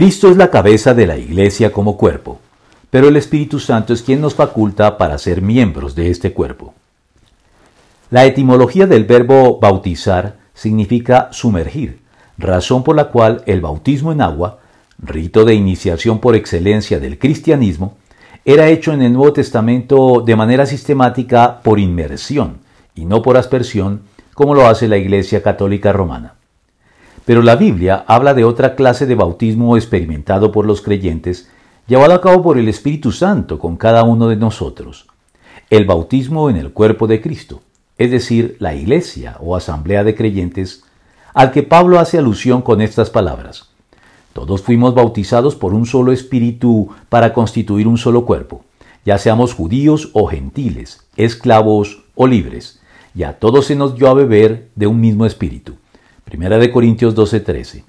Cristo es la cabeza de la Iglesia como cuerpo, pero el Espíritu Santo es quien nos faculta para ser miembros de este cuerpo. La etimología del verbo bautizar significa sumergir, razón por la cual el bautismo en agua, rito de iniciación por excelencia del cristianismo, era hecho en el Nuevo Testamento de manera sistemática por inmersión y no por aspersión, como lo hace la Iglesia Católica Romana. Pero la Biblia habla de otra clase de bautismo experimentado por los creyentes, llevado a cabo por el Espíritu Santo con cada uno de nosotros. El bautismo en el cuerpo de Cristo, es decir, la iglesia o asamblea de creyentes, al que Pablo hace alusión con estas palabras. Todos fuimos bautizados por un solo espíritu para constituir un solo cuerpo, ya seamos judíos o gentiles, esclavos o libres, y a todos se nos dio a beber de un mismo espíritu. Primera de Corintios 12:13.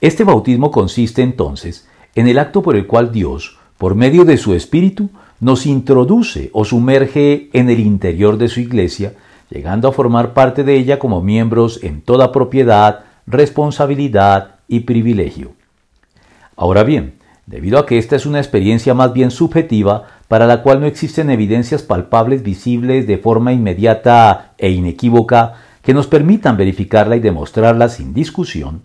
Este bautismo consiste entonces en el acto por el cual Dios, por medio de su Espíritu, nos introduce o sumerge en el interior de su iglesia, llegando a formar parte de ella como miembros en toda propiedad, responsabilidad y privilegio. Ahora bien, debido a que esta es una experiencia más bien subjetiva, para la cual no existen evidencias palpables visibles de forma inmediata e inequívoca, que nos permitan verificarla y demostrarla sin discusión,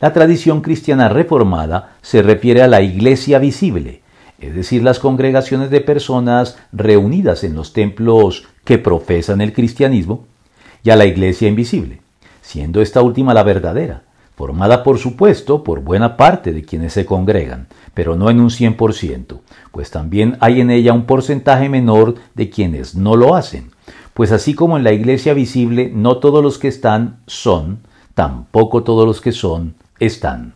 la tradición cristiana reformada se refiere a la iglesia visible, es decir, las congregaciones de personas reunidas en los templos que profesan el cristianismo, y a la iglesia invisible, siendo esta última la verdadera, formada por supuesto por buena parte de quienes se congregan, pero no en un 100%, pues también hay en ella un porcentaje menor de quienes no lo hacen, pues así como en la iglesia visible no todos los que están son, tampoco todos los que son están.